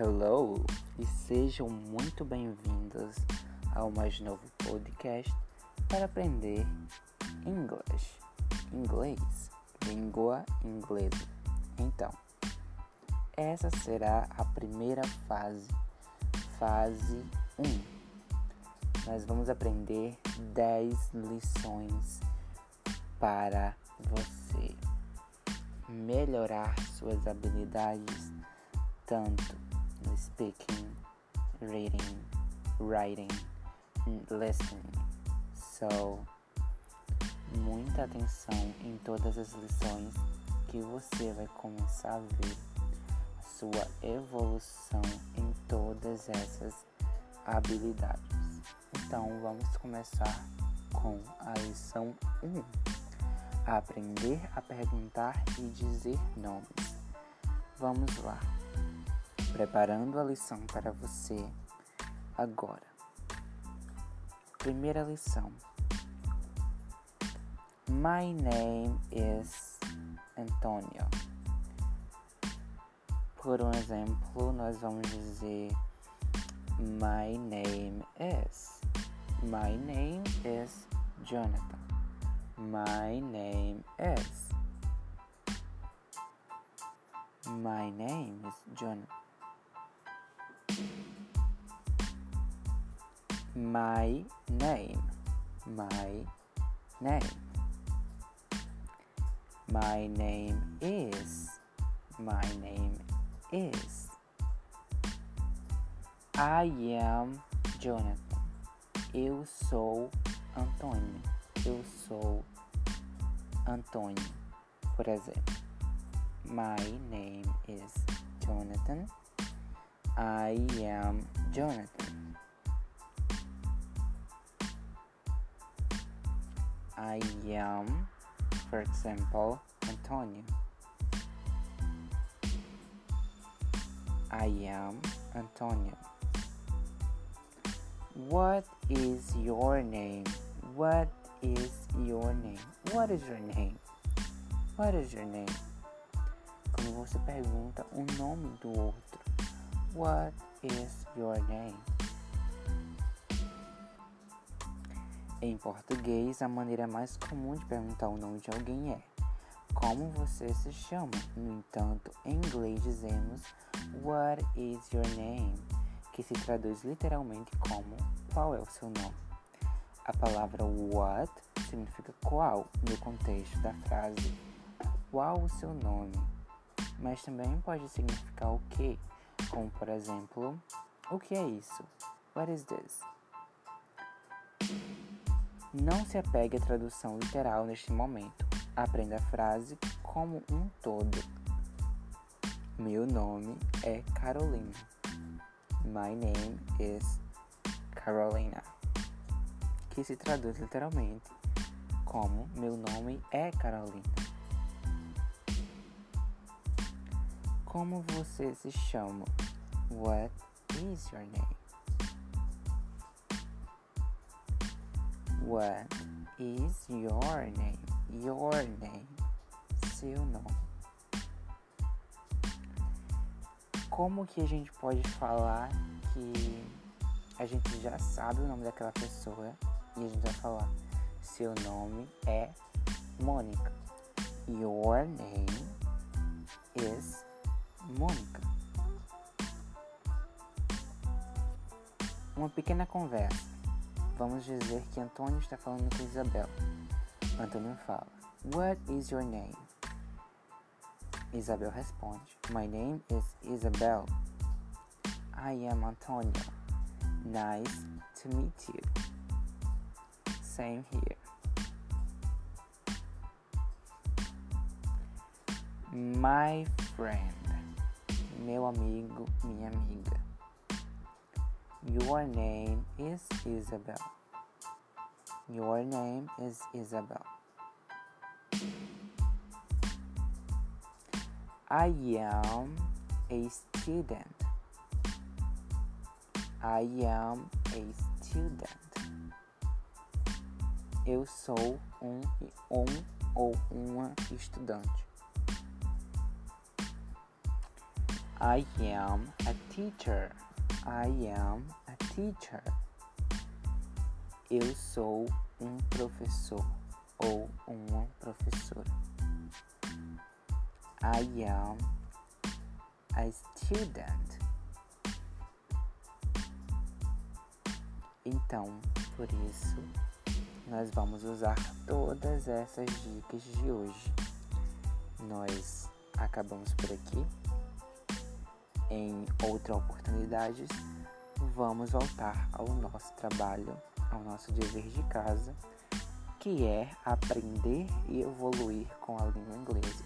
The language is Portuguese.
Hello e sejam muito bem-vindos ao mais novo podcast para aprender inglês, inglês, língua inglesa. Então, essa será a primeira fase, fase 1. Nós vamos aprender 10 lições para você melhorar suas habilidades tanto speaking, reading, writing, listening. So, muita atenção em todas as lições que você vai começar a ver sua evolução em todas essas habilidades. Então, vamos começar com a lição 1. Aprender a perguntar e dizer nomes. Vamos lá preparando a lição para você agora. Primeira lição. My name is Antonio. Por um exemplo, nós vamos dizer My name is. My name is Jonathan. My name is. My name is Jonathan. My name. My name. My name is. My name is. I am Jonathan. Eu sou Antônio. Eu sou Antônio. Por exemplo my name is Jonathan. I am Jonathan I am, for example, Antonio. I am Antonio. What is your name? What is your name? What is your name? What is your name? Quando você pergunta o nome do outro. What is your name? Em português, a maneira mais comum de perguntar o nome de alguém é como você se chama. No entanto, em inglês dizemos What is your name? que se traduz literalmente como qual é o seu nome. A palavra what significa qual no contexto da frase qual o seu nome, mas também pode significar o que, como por exemplo, o que é isso? What is this? Não se apegue à tradução literal neste momento. Aprenda a frase como um todo. Meu nome é Carolina. My name is Carolina. Que se traduz literalmente como Meu nome é Carolina. Como você se chama? What is your name? What is your name? Your name. Seu nome. Como que a gente pode falar que a gente já sabe o nome daquela pessoa e a gente vai falar seu nome é Mônica. Your name is Mônica. Uma pequena conversa. Vamos dizer que Antônio está falando com Isabel. Antônio fala: What is your name? Isabel responde: My name is Isabel. I am Antonio. Nice to meet you. Same here. My friend. Meu amigo, minha amiga. Your name is Isabel. Your name is Isabel. I am a student. I am a student. Eu sou um, um ou uma estudante. I am a teacher. I am a teacher. Eu sou um professor ou uma professora. I am a student. Então, por isso, nós vamos usar todas essas dicas de hoje. Nós acabamos por aqui. Em outra oportunidade, vamos voltar ao nosso trabalho, ao nosso dever de casa, que é aprender e evoluir com a língua inglesa.